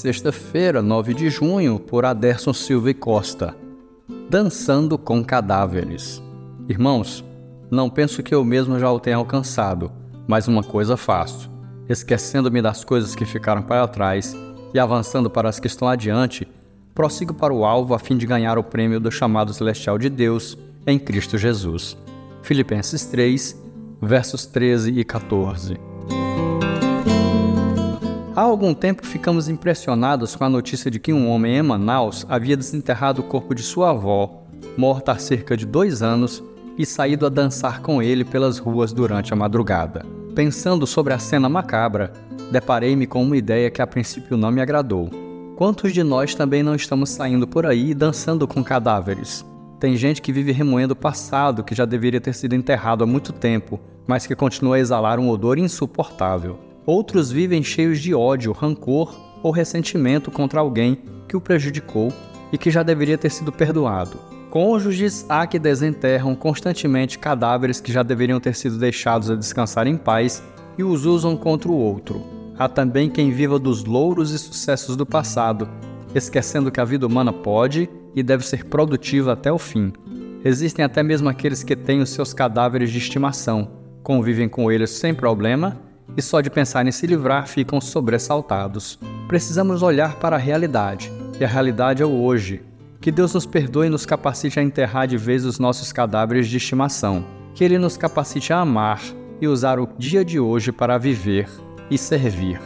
sexta-feira, 9 de junho, por Aderson Silva e Costa. Dançando com cadáveres. Irmãos, não penso que eu mesmo já o tenha alcançado, mas uma coisa faço: esquecendo-me das coisas que ficaram para trás e avançando para as que estão adiante, prossigo para o alvo a fim de ganhar o prêmio do chamado celestial de Deus em Cristo Jesus. Filipenses 3, versos 13 e 14. Há algum tempo ficamos impressionados com a notícia de que um homem em Manaus havia desenterrado o corpo de sua avó, morta há cerca de dois anos, e saído a dançar com ele pelas ruas durante a madrugada. Pensando sobre a cena macabra, deparei-me com uma ideia que a princípio não me agradou. Quantos de nós também não estamos saindo por aí dançando com cadáveres? Tem gente que vive remoendo o passado que já deveria ter sido enterrado há muito tempo, mas que continua a exalar um odor insuportável. Outros vivem cheios de ódio, rancor ou ressentimento contra alguém que o prejudicou e que já deveria ter sido perdoado. Cônjuges há que desenterram constantemente cadáveres que já deveriam ter sido deixados a descansar em paz e os usam contra o outro. Há também quem viva dos louros e sucessos do passado, esquecendo que a vida humana pode e deve ser produtiva até o fim. Existem até mesmo aqueles que têm os seus cadáveres de estimação, convivem com eles sem problema e só de pensar em se livrar ficam sobressaltados. Precisamos olhar para a realidade, e a realidade é o hoje. Que Deus nos perdoe e nos capacite a enterrar de vez os nossos cadáveres de estimação. Que Ele nos capacite a amar e usar o dia de hoje para viver e servir.